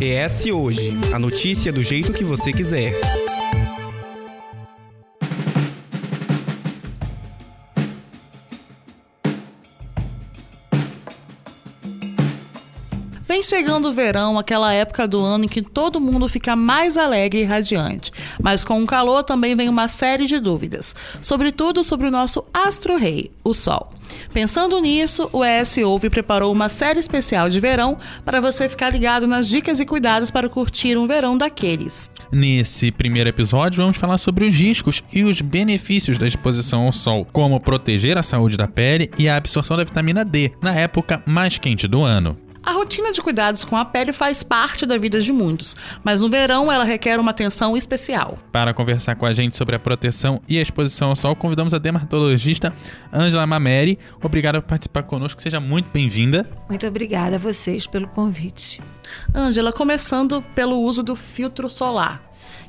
ES Hoje a notícia do jeito que você quiser. Vem chegando o verão, aquela época do ano em que todo mundo fica mais alegre e radiante. Mas com o calor também vem uma série de dúvidas, sobretudo sobre o nosso astro-rei, o Sol. Pensando nisso, o ES Ouve preparou uma série especial de verão para você ficar ligado nas dicas e cuidados para curtir um verão daqueles. Nesse primeiro episódio, vamos falar sobre os riscos e os benefícios da exposição ao sol, como proteger a saúde da pele e a absorção da vitamina D na época mais quente do ano. A rotina de cuidados com a pele faz parte da vida de muitos, mas no verão ela requer uma atenção especial. Para conversar com a gente sobre a proteção e a exposição ao sol, convidamos a dermatologista Angela Mameri. Obrigada por participar conosco, seja muito bem-vinda. Muito obrigada a vocês pelo convite. Ângela, começando pelo uso do filtro solar,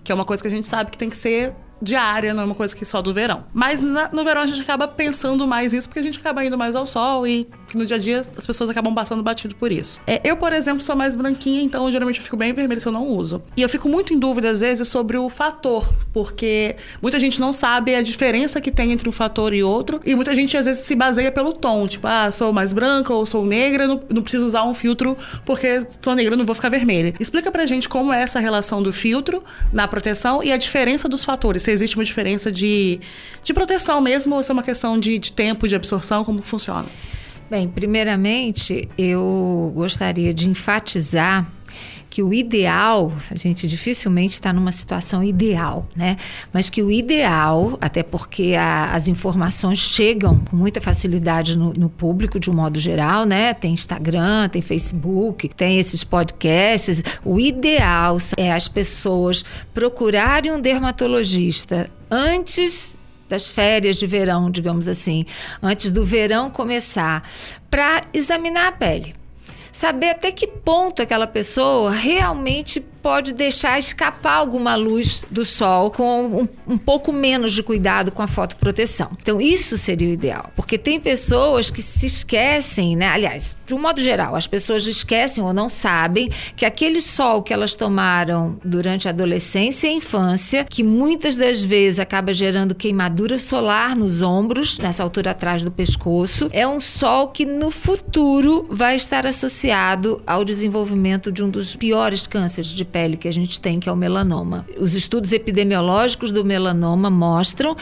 que é uma coisa que a gente sabe que tem que ser diária, não é uma coisa que só do verão. Mas na, no verão a gente acaba pensando mais isso porque a gente acaba indo mais ao sol e no dia a dia as pessoas acabam passando batido por isso. É, eu, por exemplo, sou mais branquinha, então geralmente eu fico bem vermelha se eu não uso. E eu fico muito em dúvida às vezes sobre o fator, porque muita gente não sabe a diferença que tem entre um fator e outro, e muita gente às vezes se baseia pelo tom, tipo, ah, sou mais branca ou sou negra, não, não preciso usar um filtro porque sou negra, não vou ficar vermelha. Explica pra gente como é essa relação do filtro na proteção e a diferença dos fatores se existe uma diferença de, de proteção mesmo ou se é uma questão de, de tempo, de absorção, como funciona? Bem, primeiramente, eu gostaria de enfatizar que o ideal, a gente dificilmente está numa situação ideal, né? Mas que o ideal, até porque a, as informações chegam com muita facilidade no, no, público de um modo geral, né? Tem Instagram, tem Facebook, tem esses podcasts. O ideal é as pessoas procurarem um dermatologista antes das férias de verão, digamos assim, antes do verão começar, para examinar a pele. Saber até que ponto aquela pessoa realmente pode deixar escapar alguma luz do sol com um, um, pouco menos de cuidado com a fotoproteção. Então, isso seria o ideal. Porque tem pessoas que se esquecem, né? Aliás, de um modo geral, as pessoas esquecem ou não sabem que aquele sol que elas tomaram durante a adolescência e a infância, que muitas das vezes acaba gerando queimadura solar nos ombros, nessa altura atrás do pescoço, é um sol que no futuro vai estar associado ao desenvolvimento de um dos piores cânceres de pele que a gente tem, que é o melanoma. Os estudos epidemiológicos do melanoma mostram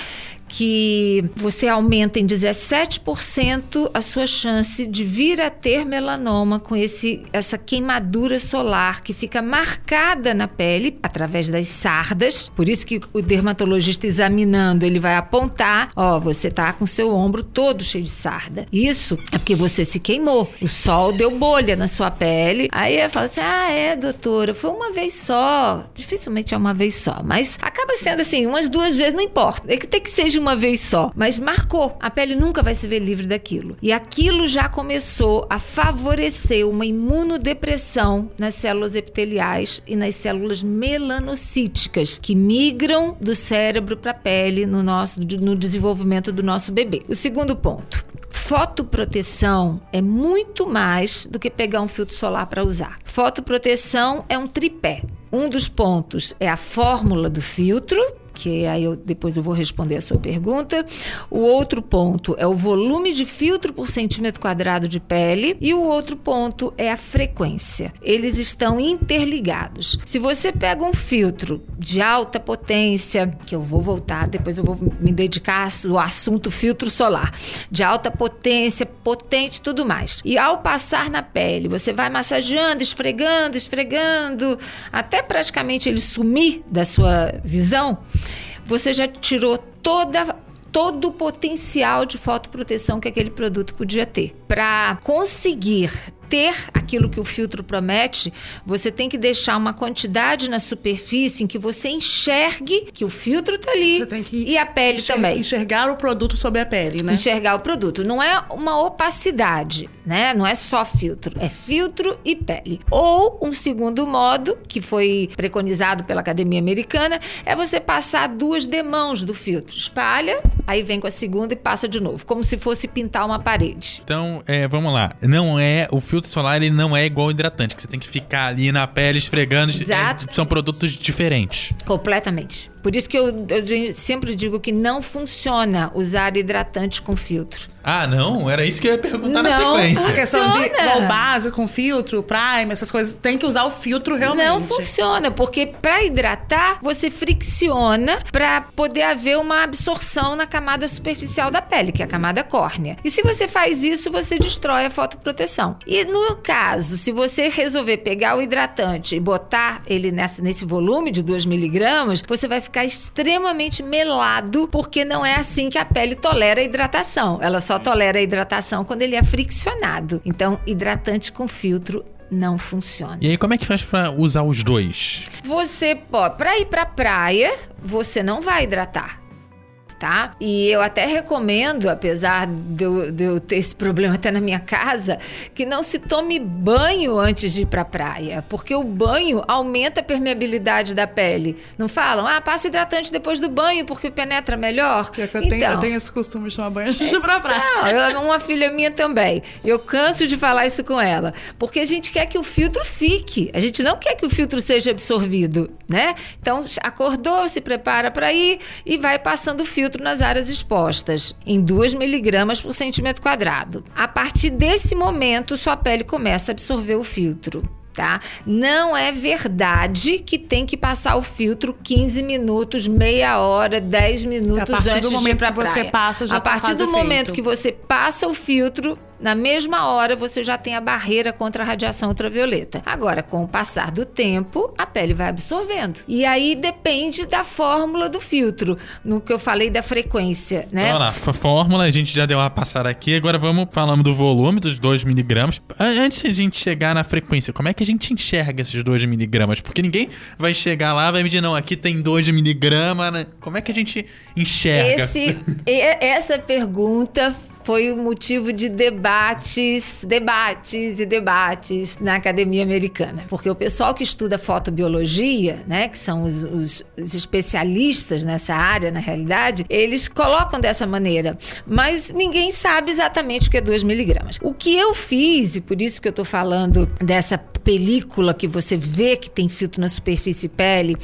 que você aumenta em 17% a sua chance de vir a ter melanoma com esse, essa queimadura solar que fica marcada na pele através das sardas. Por isso que o dermatologista examinando, ele vai apontar, ó, você tá com seu ombro todo cheio de sarda. Isso é porque você se queimou. O sol deu bolha na sua pele. Aí eu falo assim: "Ah, é, doutora, foi uma vez só". Dificilmente é uma vez só, mas acaba sendo assim, umas duas vezes não importa. É que tem que seja uma vez só, mas marcou. A pele nunca vai se ver livre daquilo. E aquilo já começou a favorecer uma imunodepressão nas células epiteliais e nas células melanocíticas que migram do cérebro para a pele no nosso no desenvolvimento do nosso bebê. O segundo ponto, fotoproteção é muito mais do que pegar um filtro solar para usar. Fotoproteção é um tripé. Um dos pontos é a fórmula do filtro, que aí eu, depois eu vou responder a sua pergunta. O outro ponto é o volume de filtro por centímetro quadrado de pele e o outro ponto é a frequência. Eles estão interligados. Se você pega um filtro de alta potência, que eu vou voltar, depois eu vou me dedicar ao assunto filtro solar, de alta potência, potente, tudo mais. E ao passar na pele, você vai massageando, esfregando, esfregando, até praticamente ele sumir da sua visão você já tirou toda todo o potencial de fotoproteção que aquele produto podia ter. Para conseguir ter aquilo que o filtro promete, você tem que deixar uma quantidade na superfície em que você enxergue que o filtro está ali e a pele enxer também. Enxergar o produto sob a pele, né? Enxergar o produto. Não é uma opacidade, né? Não é só filtro, é filtro e pele. Ou um segundo modo, que foi preconizado pela Academia Americana, é você passar duas demãos do filtro. Espalha, aí vem com a segunda e passa de novo, como se fosse pintar uma parede. Então, é, vamos lá. Não é o filtro produto solar ele não é igual ao hidratante, que você tem que ficar ali na pele esfregando. Exato. É, são produtos diferentes. Completamente. Por isso que eu, eu sempre digo que não funciona usar hidratante com filtro. Ah, não? Era isso que eu ia perguntar na Não. sequência. A questão de base com filtro, prime, essas coisas, tem que usar o filtro realmente. Não funciona, porque para hidratar, você fricciona para poder haver uma absorção na camada superficial da pele, que é a camada córnea. E se você faz isso, você destrói a fotoproteção. E no caso, se você resolver pegar o hidratante e botar ele nessa, nesse volume de 2 miligramas, você vai ficar extremamente melado, porque não é assim que a pele tolera a hidratação. Ela só tolera a hidratação quando ele é friccionado. Então, hidratante com filtro não funciona. E aí, como é que faz pra usar os dois? Você pode, para ir pra praia, você não vai hidratar. Tá? E eu até recomendo, apesar de eu, de eu ter esse problema até na minha casa, que não se tome banho antes de ir pra praia, porque o banho aumenta a permeabilidade da pele. Não falam, ah, passa hidratante depois do banho porque penetra melhor. Eu, tenho, eu tenho esse costume de tomar banho antes de ir pra praia. Não, eu- uma filha minha também. Eu canso de falar isso com ela. Porque a gente quer que o filtro fique. A gente não quer que o filtro seja absorvido, né? Então, acordou, se prepara para ir e vai passando o filtro nas áreas expostas, em 2 miligramas por centímetro quadrado. A partir desse momento, sua pele começa a absorver o filtro. Tá? Não é verdade que tem que passar o filtro 15 minutos, meia hora, 10 minutos partir do antes de ir que você praia. passa, A tá partir do momento que você passa o filtro, na mesma hora você já tem a barreira contra a radiação ultravioleta. Agora, com o passar do tempo, a pele vai absorvendo. E aí depende da fórmula do filtro, no que eu falei da frequência, né? Então, Vamos lá, fórmula, a gente já deu uma passada aqui, agora vamos falando do volume, dos 2 miligramas. An- Antes de a gente chegar na frequência, como é que a gente enxerga esses 2 miligramas? Porque ninguém vai chegar lá e vai medir, não, aqui tem 2 miligramas, né? Como é que a gente enxerga? Esse, essa pergunta foi o motivo de debates, debates e debates na academia americana. Porque o pessoal que estuda fotobiologia, né, que são os, os- os especialistas nessa área, na realidade, eles colocam dessa maneira. Mas ninguém sabe exatamente o que é 2 miligramas. O que eu fiz, e por isso que eu estou falando dessa película que você vê que tem filtro na superfície pele,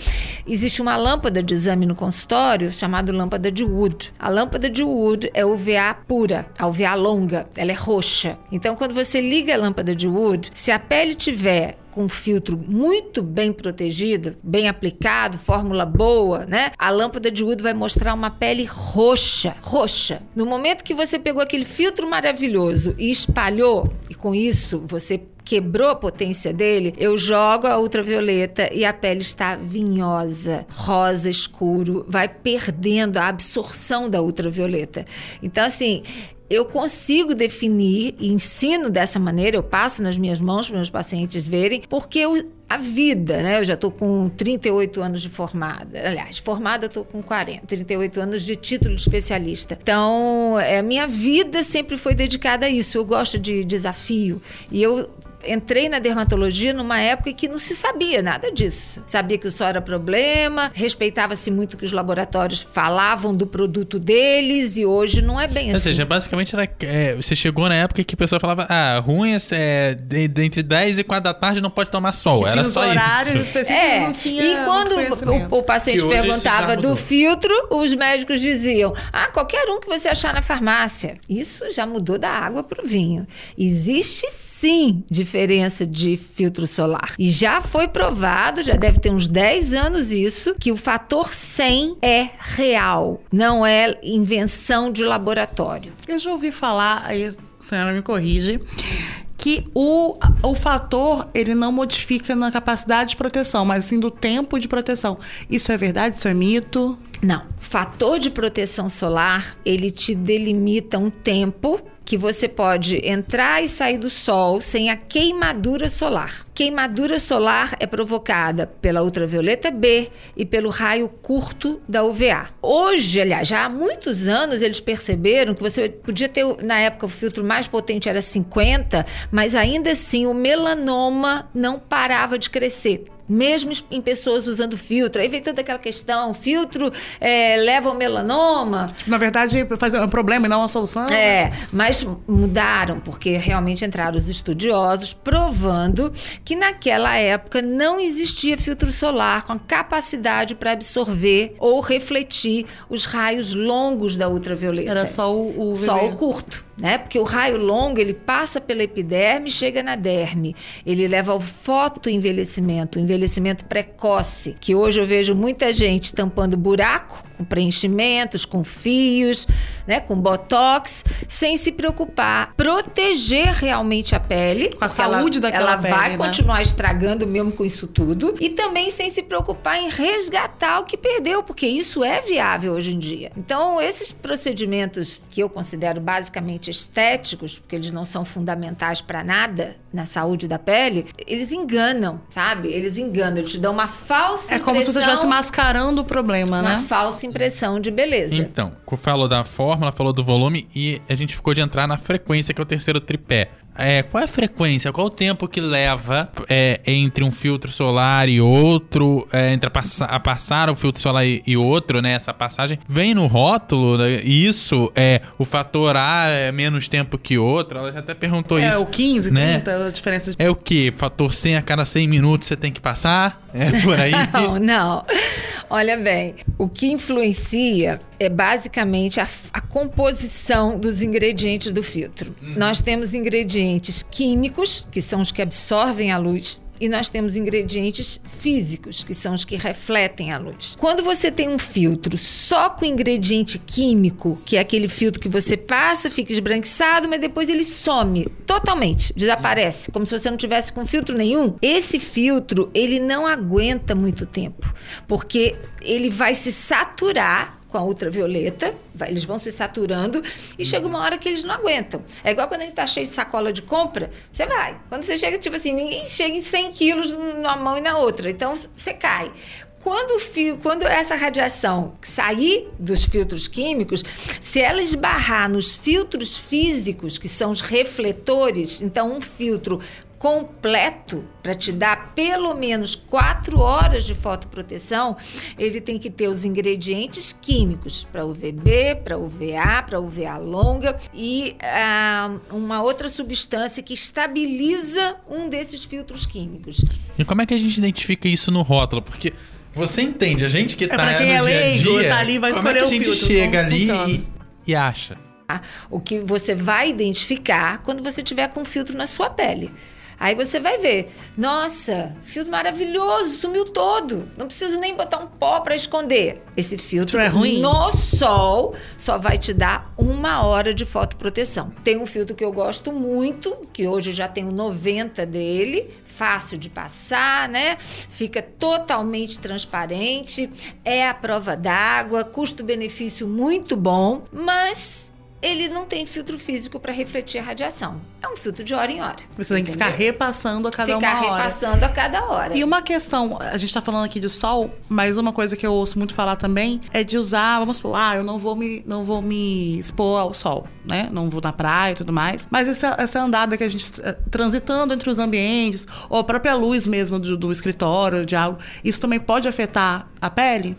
existe uma lâmpada de exame no consultório chamada lâmpada de Wood. A lâmpada de Wood é UVA pura, a UVA longa, ela é roxa. Então, quando você liga a lâmpada de Wood, se a pele tiver com um filtro muito bem protegido, bem aplicado, fórmula boa, né? A lâmpada de Wood vai mostrar uma pele roxa, roxa. No momento que você pegou aquele filtro maravilhoso e espalhou, e com isso você quebrou a potência dele, eu jogo a ultravioleta e a pele está vinhosa, rosa escuro, vai perdendo a absorção da ultravioleta. Então, assim, eu consigo definir e ensino dessa maneira, eu passo nas minhas mãos para meus pacientes verem, porque eu- a vida, né? Eu já estou com 38 anos de formada. Aliás, formada eu estou com 40, 38 anos de título de especialista. Então, é, minha vida sempre foi dedicada a isso. Eu gosto de desafio. E eu entrei na dermatologia numa época que não se sabia nada disso. Sabia que o sol era problema, respeitava-se muito que os laboratórios falavam do produto deles e hoje não é bem Ou assim. seja, basicamente era, é, você chegou na época que o pessoal falava, ah, ruim é, é de, de entre 10 e 4 da tarde não pode tomar sol. Era tinha os horários isso. específicos, É, não tinha e quando o, o paciente perguntava do filtro, os médicos diziam: ah, qualquer um que você achar na farmácia. Isso já mudou da água para o vinho. Existe sim diferença de filtro solar. E já foi provado, já deve ter uns 10 anos isso, que o fator 100 é real, não é invenção de laboratório. Eu já ouvi falar, aí a senhora me corrige, que o, o fator ele não modifica na capacidade de proteção, mas sim do tempo de proteção. Isso é verdade? Isso é mito? Não. Fator de proteção solar, ele te delimita um tempo que você pode entrar e sair do sol sem a queimadura solar. Queimadura solar é provocada pela ultravioleta B e pelo raio curto da UVA. Hoje, aliás, já há muitos anos eles perceberam que você podia ter, na época, o filtro mais potente era 50, mas ainda assim o melanoma não parava de crescer mesmo em pessoas usando filtro. Aí vem toda aquela questão: filtro é, leva ao melanoma. Na verdade, fazer um problema e não uma solução. É, mas Mas mudaram, porque realmente entraram os estudiosos provando que naquela época não existia filtro solar com capacidade para absorver ou refletir os raios longos da ultravioleta. Era só o, o Só o curto, né? Porque o raio longo ele passa pela epiderme chega na derme. Ele leva ao fotoenvelhecimento, envelhecimento precoce, que hoje eu vejo muita gente tampando buraco com preenchimentos, com fios, né, com botox, sem se preocupar, proteger realmente a pele, Com a porque ela- saúde daquela ela vai pele, né? continuar estragando mesmo com isso tudo, e também sem se preocupar em resgatar o que perdeu, porque isso é viável hoje em dia. Então, esses procedimentos que eu considero basicamente estéticos, porque eles não são fundamentais para nada na saúde da pele, eles enganam, sabe? Eles enganam, eles te dão uma falsa É como se você impressão- estivesse mascarando o problema, uma né? falsa impressão de beleza. Então, falou da fórmula, falou do volume e a gente ficou de entrar na frequência, que é o terceiro tripé. É, qual é a frequência? Qual o tempo que leva é, entre um filtro solar e outro, é, entre a, a passar o filtro solar e, e outro, né? Essa passagem vem no rótulo, né? isso é o fator A é menos tempo que outro. Ela já até perguntou É, isso. o 15, né? 30, a diferença de... É o que? Fator 100 a cada 100 minutos você tem que passar? É por aí? Não, não. Olha bem, o que influencia é basicamente a, a composição dos ingredientes do filtro. Nós temos ingredientes químicos, que são os que absorvem a luz. E nós temos ingredientes físicos, que são os que refletem a luz. Quando você tem um filtro só com ingrediente químico, que é aquele filtro que você passa, fica esbranquiçado, mas depois ele some totalmente, desaparece, como se você não tivesse com filtro nenhum. Esse filtro, ele não aguenta muito tempo, porque ele vai se saturar com a ultravioleta, vai- eles vão se saturando e chega uma hora que eles não aguentam. É igual quando a gente tá cheio de sacola de compra, você vai. Quando você chega, tipo assim, ninguém chega em 100 quilos numa mão e na outra, então você cai. Quando, o fio, quando essa radiação sair dos filtros químicos, se ela esbarrar nos filtros físicos, que são os refletores, então um filtro completo para te dar pelo menos quatro horas de fotoproteção, ele tem que ter os ingredientes químicos para UVB, para UVA, para UVA longa e ah, uma outra substância que estabiliza um desses filtros químicos. E como é que a gente identifica isso no rótulo? Porque você entende, a gente que tá pra quem no é dia a leigo, dia, tá ali, vai como é escolher que a gente filtro, chega ali e, e acha? tá? O que você vai identificar quando você tiver com filtro na sua pele. Aí você vai ver, nossa, filtro maravilhoso, sumiu todo. Não preciso nem botar um pó para esconder. Esse filtro É ruim? no sol só vai te dar uma hora de fotoproteção. Tem um filtro que eu gosto muito, que hoje já tenho 90 dele, fácil de passar, né? Fica totalmente transparente, é a prova d'água, custo-benefício muito bom, mas ele não tem filtro físico para refletir a radiação. É um filtro de hora em hora. Você tem que ficar entendeu? repassando a cada Ficar uma hora. repassando a cada hora. E uma questão, a gente tá falando aqui de sol, mas uma coisa que eu ouço muito falar também é de usar, vamos supor, ah, eu não vou me, não vou me expor ao sol, né? Não vou na praia e tudo mais. Mas essa, essa andada que a gente eh, transitando entre os ambientes, ou a própria luz mesmo do, do escritório, de algo, isso também pode afetar a pele?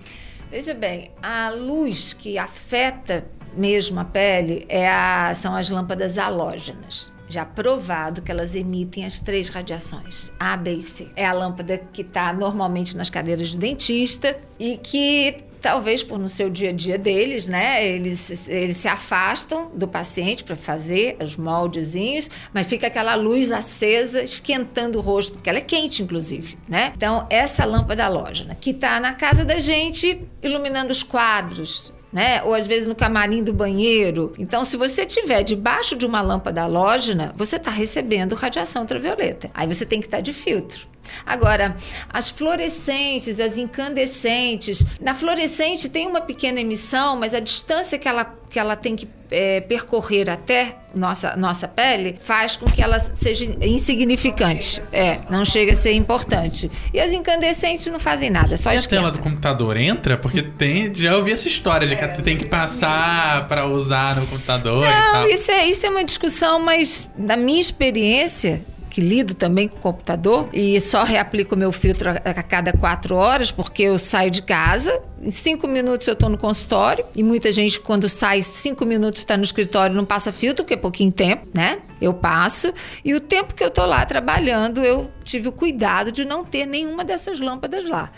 Veja bem, a luz que afeta mesmo a pele é a- são as lâmpadas halógenas. Já provado que elas emitem as três radiações, A, B e C. É a lâmpada que está normalmente nas cadeiras de dentista e que talvez por no seu dia a dia deles, né, eles, eles se afastam do paciente para fazer os moldezinhos, mas fica aquela luz acesa esquentando o rosto, porque ela é quente, inclusive, né? Então, essa lâmpada halógena que está na casa da gente iluminando os quadros, né? Ou às vezes no camarim do banheiro. Então, se você tiver debaixo de uma lâmpada halógena, você está recebendo radiação ultravioleta. Aí você tem que estar de filtro. Agora, as fluorescentes, as incandescentes. Na fluorescente tem uma pequena emissão, mas a distância que ela, que ela tem que é, percorrer até nossa, nossa pele faz com que ela seja insignificante. É, não chega a ser importante. E as incandescentes não fazem nada, só E a esquenta. tela do computador entra? Porque tem, já ouvi essa história de que tu tem que passar pra usar no computador e Não, tal. isso é, isso é uma discussão, mas na minha experiência, que lido também com o computador e só reaplico meu filtro a, a cada quatro horas, porque eu saio de casa, em cinco minutos eu estou no consultório e muita gente, quando sai cinco minutos, está no escritório não passa filtro, porque é pouquinho tempo, né? Eu passo e o tempo que eu estou lá trabalhando, eu tive o cuidado de não ter nenhuma dessas lâmpadas lá.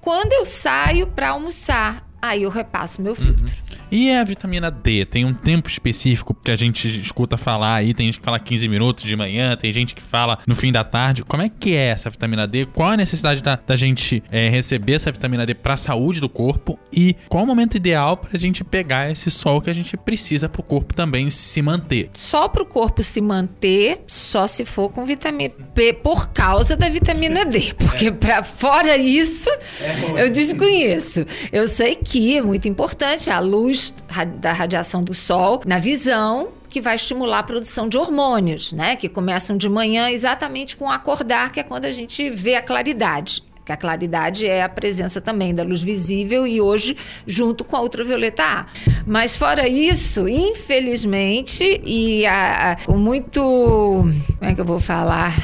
Quando eu saio para almoçar, aí eu repasso meu filtro. Uhum. E a vitamina D? Tem um tempo específico que a gente escuta falar aí, tem gente que fala 15 minutos de manhã, tem gente que fala no fim da tarde. Como é que é essa vitamina D? Qual a necessidade da, da gente é, receber essa vitamina D para a saúde do corpo? E qual o momento ideal para a gente pegar esse sol que a gente precisa para o corpo também se manter? Só para o corpo se manter, só se for com vitamina B por causa da vitamina D. Porque para fora isso, é eu desconheço. Eu sei que é muito importante a luz luz da radiação do sol na visão, que vai estimular a produção de hormônios, né? Que começam de manhã exatamente com acordar, que é quando a gente vê a claridade. Que a claridade é a presença também da luz visível e hoje junto com a ultravioleta A. Mas fora isso, infelizmente, e a, a, com muito. Como é que eu vou falar?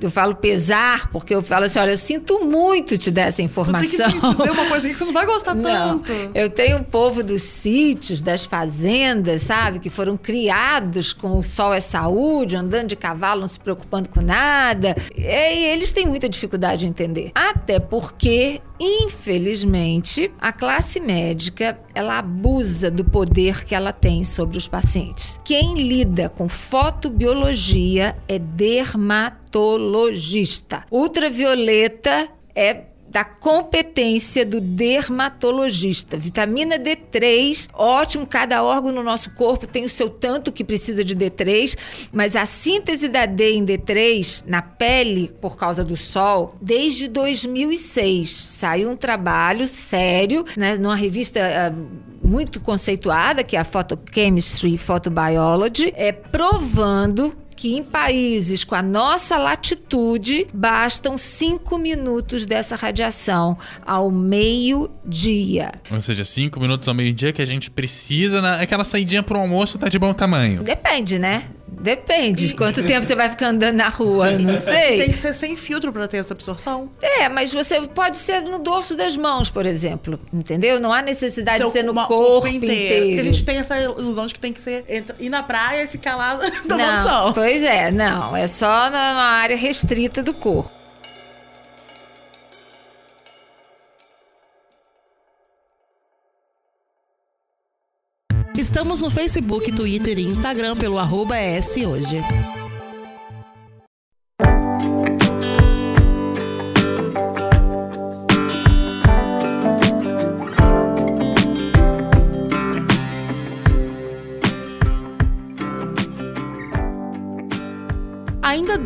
Eu falo pesar, porque eu falo assim, olha, eu sinto muito te dar essa informação. Eu tenho que te dizer uma coisa que você não vai gostar não, tanto. Eu tenho um povo dos sítios, das fazendas, sabe, que foram criados com o sol é saúde, andando de cavalo, não se preocupando com nada. E eles têm muita dificuldade de entender. Até porque Infelizmente, a classe médica ela abusa do poder que ela tem sobre os pacientes. Quem lida com fotobiologia é dermatologista. Ultravioleta é da competência do dermatologista. Vitamina D3, ótimo, cada órgão no nosso corpo tem o seu tanto que precisa de D3, mas a síntese da D em D3 na pele por causa do sol, desde 2006 saiu um trabalho sério, né, numa revista uh, muito conceituada, que é a Photochemistry Photobiology, é provando que em países com a nossa latitude bastam cinco minutos dessa radiação ao meio-dia. Ou seja, cinco minutos ao meio-dia que a gente precisa. Na... Aquela saidinha pro almoço tá de bom tamanho. Depende, né? Depende de quanto tempo você vai ficar andando na rua, não sei. Tem que ser sem filtro para ter essa absorção. É, mas você pode ser no dorso das mãos, por exemplo, entendeu? Não há necessidade de ser no corpo, inteiro. inteiro. Porque a gente tem essa ilusão de que tem que ser ir na praia e ficar lá tomando sol. Pois é, não, é só na área restrita do corpo. Estamos no Facebook, Twitter e Instagram pelo arroba Hoje.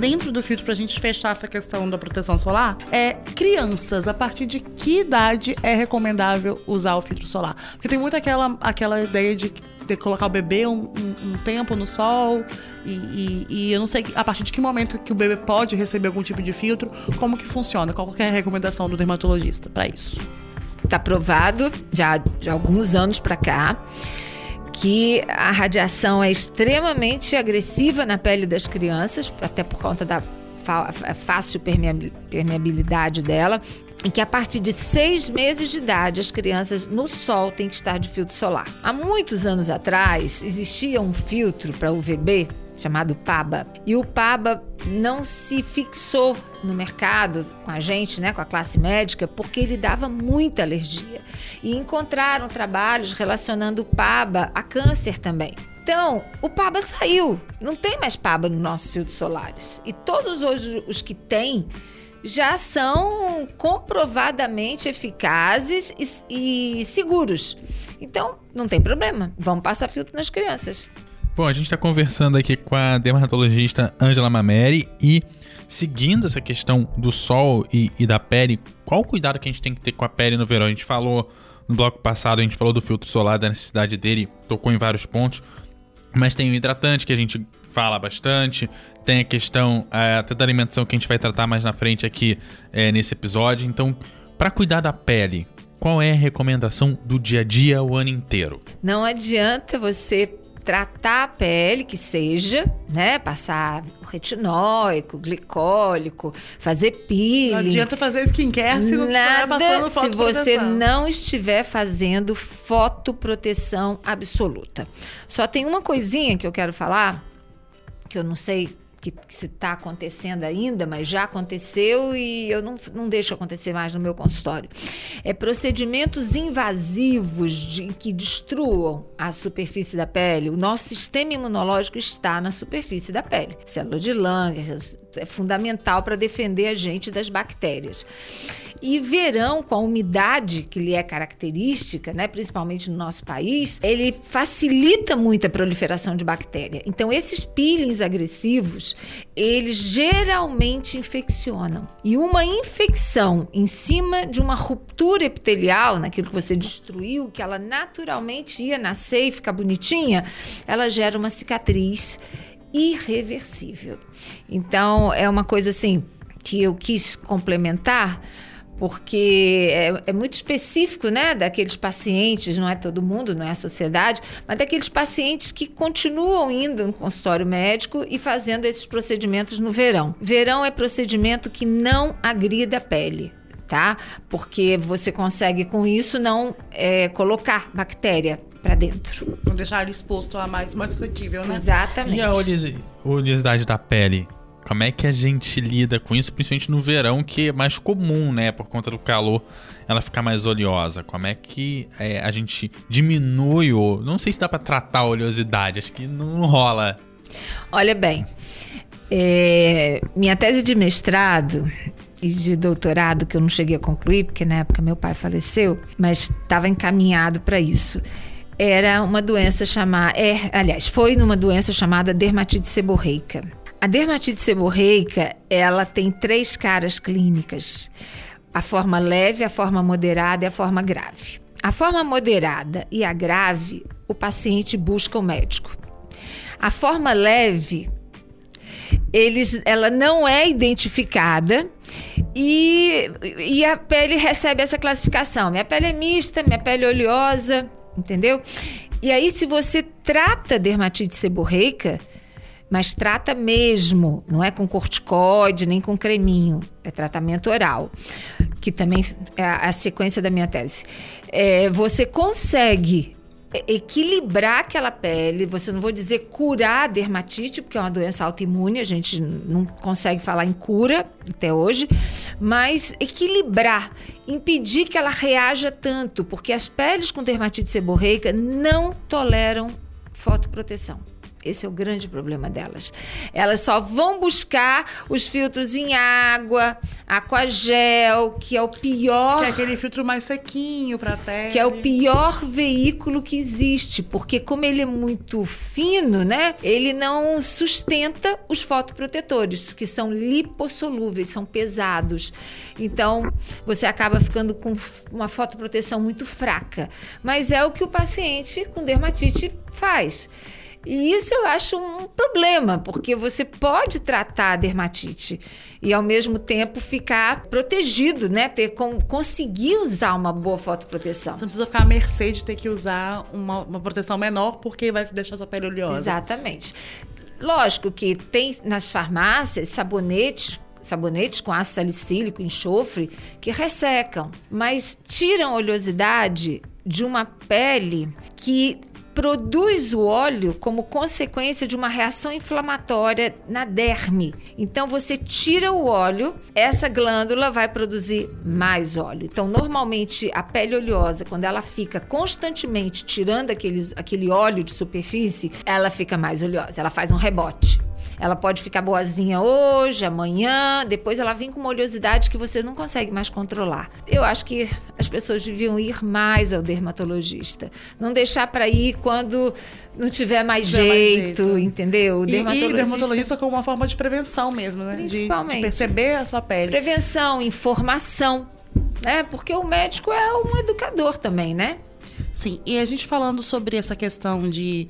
Dentro do filtro, pra gente fechar essa questão da proteção solar, é crianças, a partir de que idade é recomendável usar o filtro solar? Porque tem muito aquela, aquela ideia de, de colocar o bebê um, um, um tempo no sol e, e, e, eu não sei a partir de que momento que o bebê pode receber algum tipo de filtro, como que funciona, qual é a recomendação do dermatologista para isso? Tá provado já de alguns anos para cá que a radiação é extremamente agressiva na pele das crianças, até por conta da fácil permeabilidade dela, e que a partir de seis meses de idade as crianças no sol têm que estar de filtro solar. Há muitos anos atrás existia um filtro para UVB chamado PABA. E o PABA não se fixou no mercado com a gente, né, com a classe médica, porque ele dava muita alergia. E encontraram trabalhos relacionando o PABA a câncer também. Então, o PABA saiu. Não tem mais PABA nos nossos filtros solares. E todos hoje os que tem já são comprovadamente eficazes e, e seguros. Então, não tem problema. Vamos passar filtro nas crianças. Bom, a gente está conversando aqui com a dermatologista Angela Mameri e seguindo essa questão do sol e, e, da pele, qual o cuidado que a gente tem que ter com a pele no verão? A gente falou no bloco passado, a gente falou do filtro solar, da necessidade dele, tocou em vários pontos, mas tem o hidratante que a gente fala bastante, tem a questão é, até da alimentação que a gente vai tratar mais na frente aqui é, nesse episódio. Então, para cuidar da pele, qual é a recomendação do dia a dia o ano inteiro? Não adianta você tratar a pele, que seja, né? Passar retinóico, glicólico, fazer peeling. Não adianta fazer skincare se não Nada passando se você não estiver fazendo fotoproteção absoluta. Só tem uma coisinha que eu quero falar, que eu não sei que, que se está acontecendo ainda, mas já aconteceu e eu não, não deixo acontecer mais no meu consultório. É procedimentos invasivos de, que destruam a superfície da pele. O nosso sistema imunológico está na superfície da pele. Célula de Langerhans é fundamental para defender a gente das bactérias. E verão, com a umidade que lhe é característica, né, principalmente no nosso país, ele facilita muito a proliferação de bactéria. Então, esses peelings agressivos, eles geralmente infeccionam. E uma infecção em cima de uma ruptura epitelial, naquilo que você destruiu, que ela naturalmente ia nascer e ficar bonitinha, ela gera uma cicatriz irreversível. Então, é uma coisa assim que eu quis complementar porque é, é, muito específico, né, daqueles pacientes, não é todo mundo, não é a sociedade, mas daqueles pacientes que continuam indo no consultório médico e fazendo esses procedimentos no verão. Verão é procedimento que não agrida a pele. Tá? Porque você consegue com isso não é, colocar bactéria para dentro. Não deixar ele exposto a mais, mais suscetível, né? Exatamente. E a oleosi- oleosidade da pele? Como é que a gente lida com isso, principalmente no verão, que é mais comum, né? Por conta do calor, ela ficar mais oleosa. Como é que é, a gente diminui ou... Não sei se dá pra tratar a oleosidade, acho que não rola. Olha bem, é, minha tese de mestrado e de doutorado, que eu não cheguei a concluir, porque na época meu pai faleceu, mas estava encaminhado para isso. Era uma doença chamada. É, aliás, foi numa doença chamada dermatite seborreica. A dermatite seborreica, ela tem três caras clínicas: a forma leve, a forma moderada e a forma grave. A forma moderada e a grave, o paciente busca o médico. A forma leve, eles, ela não é identificada e, e a pele recebe essa classificação. Minha pele é mista, minha pele é oleosa, entendeu? E aí, se você trata dermatite seborreica, mas trata mesmo, não é com corticoide nem com creminho, é tratamento oral, que também é a sequência da minha tese. É, você consegue equilibrar aquela pele, você não vou dizer curar a dermatite, porque é uma doença autoimune, a gente não consegue falar em cura até hoje, mas equilibrar, impedir que ela reaja tanto, porque as peles com dermatite seborreica não toleram fotoproteção. Esse é o grande problema delas. Elas só vão buscar os filtros em água, aquagel, que é o pior Que é aquele filtro mais sequinho pra pele. que é o pior veículo que existe, porque como ele é muito fino, né? Ele não sustenta os fotoprotetores, que são lipossolúveis, são pesados. Então, você acaba ficando com uma fotoproteção muito fraca. Mas é o que o paciente com dermatite faz. E isso eu acho um problema, porque você pode tratar a dermatite e ao mesmo tempo ficar protegido, né? Ter com, conseguir usar uma boa fotoproteção. Você não precisa ficar à mercê de ter que usar uma, uma proteção menor porque vai deixar sua pele oleosa. Exatamente. Lógico que tem nas farmácias sabonetes sabonetes com ácido salicílico, enxofre, que ressecam, mas tiram a oleosidade de uma pele que produz o óleo como consequência de uma reação inflamatória na derme. Então você tira o óleo, essa glândula vai produzir mais óleo. Então normalmente a pele oleosa, quando ela fica constantemente tirando aqueles, aquele óleo de superfície, ela fica mais oleosa, ela faz um rebote. Ela pode ficar boazinha hoje, amanhã, depois ela vem com uma oleosidade que você não consegue mais controlar. Eu acho que as pessoas deviam ir mais ao dermatologista. Não deixar para ir quando não tiver mais, Tiver mais jeito, jeito. entendeu? O E, e dermatologista como uma forma de prevenção mesmo, né? De- De, Principalmente. perceber a sua pele. Prevenção, informação, né? Porque o médico é um educador também, né? Sim, e a gente falando sobre essa questão de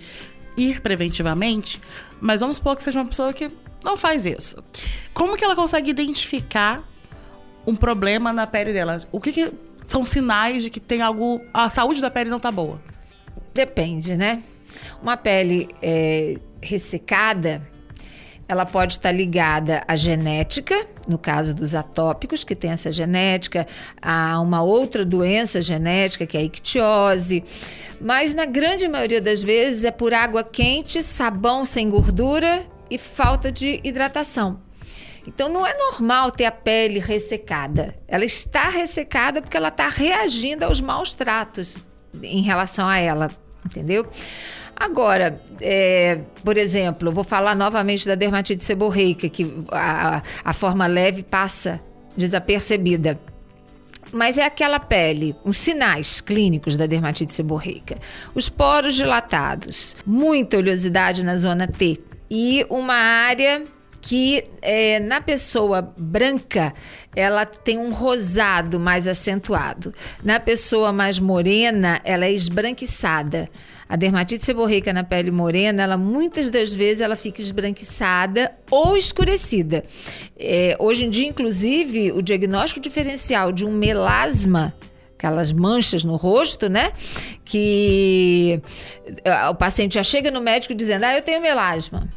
ir preventivamente, mas vamos supor que seja uma pessoa que não faz isso. Como que ela consegue identificar um problema na pele dela? O que, que são sinais de que tem algo. A saúde da pele não tá boa? Depende, né? Uma pele é, ressecada, ela pode estar ligada à genética, no caso dos atópicos, que tem essa genética, a uma outra doença genética, que é a ictiose. Mas na grande maioria das vezes é por água quente, sabão sem gordura e falta de hidratação. Então não é normal ter a pele ressecada. Ela está ressecada porque ela está reagindo aos maus tratos em relação a ela, entendeu? Agora, é, por exemplo, vou falar novamente da dermatite seborreica, que a, a forma leve passa desapercebida. Mas é aquela pele, os sinais clínicos da dermatite seborreica. Os poros dilatados, muita oleosidade na zona T e uma área que é, na pessoa branca ela tem um rosado mais acentuado. Na pessoa mais morena, ela é esbranquiçada. A dermatite seborreica na pele morena, ela muitas das vezes ela fica esbranquiçada ou escurecida. É, hoje em dia, inclusive, o diagnóstico diferencial de um melasma aquelas manchas no rosto, né? Que é, o paciente já chega no médico dizendo: Ah, eu tenho melasma.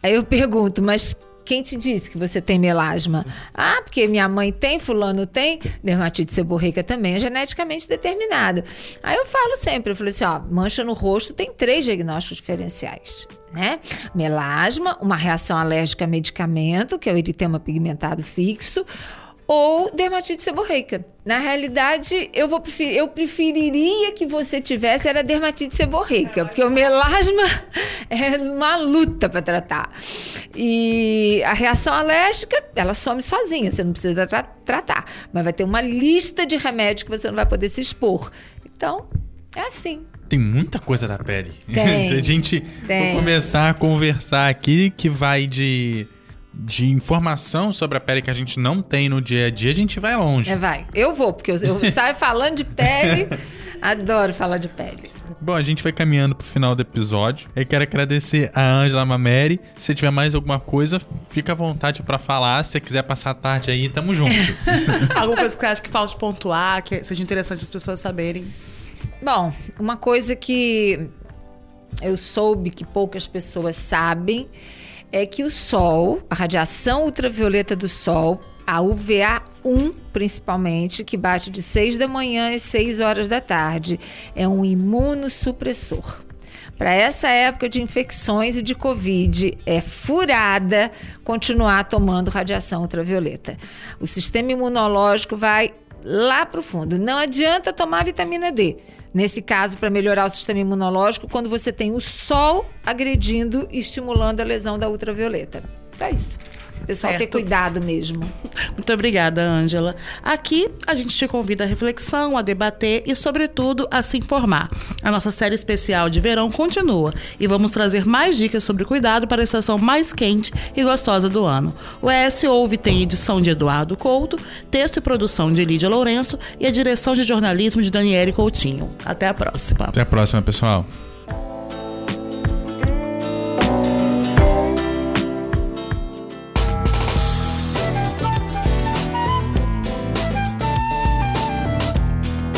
Aí eu pergunto, mas quem te disse que você tem melasma? Ah, porque minha mãe tem, fulano tem. Dermatite seborreica também é geneticamente determinada. Aí eu falo sempre, eu falo assim, ó, mancha no rosto tem três diagnósticos diferenciais, né? Melasma, uma reação alérgica a medicamento, que é o eritema pigmentado fixo, ou dermatite seborreica. Na realidade, eu vou preferir, eu preferiria que você tivesse era dermatite seborreica, porque o melasma é uma luta para tratar. E a reação alérgica, ela some sozinha, você não precisa tra tratar, mas vai ter uma lista de remédios que você não vai poder se expor. Então, é assim. Tem muita coisa da pele. Tem. a gente Tem. for começar a conversar aqui que vai de de informação sobre a pele que a gente não tem no dia a dia, a gente vai longe. É, vai. Eu vou, porque eu, eu saio falando de pele, adoro falar de pele. Bom, a gente vai caminhando pro final do episódio. Eu quero agradecer a Angela Mameri. Se tiver mais alguma coisa, fica à vontade pra falar. Se você quiser passar a tarde aí, tamo junto. Alguma coisa que você acha que falta pontuar, que seja interessante as pessoas saberem. Bom, uma coisa que eu soube que poucas pessoas sabem é que o sol, a radiação ultravioleta do sol, a UVA1 principalmente, que bate de 6 da manhã às 6 horas da tarde, é um imunossupressor. Para essa época de infecções e de Covid, é furada continuar tomando radiação ultravioleta. O sistema imunológico vai lá para o fundo. Não adianta tomar vitamina D. Nesse caso, para melhorar o sistema imunológico, quando você tem o sol agredindo e estimulando a lesão da ultravioleta. É isso. Pessoal, ter Certo. cuidado mesmo. Muito obrigada, Ângela. Aqui a gente te convida à reflexão, a debater e, sobretudo, a se informar. A nossa série especial de verão continua e vamos trazer mais dicas sobre cuidado para a estação mais quente e gostosa do ano. O ES Ouve tem edição de Eduardo Couto, texto e produção de Lídia Lourenço e a direção de jornalismo de Daniele Coutinho. Até a próxima. Até a próxima, pessoal.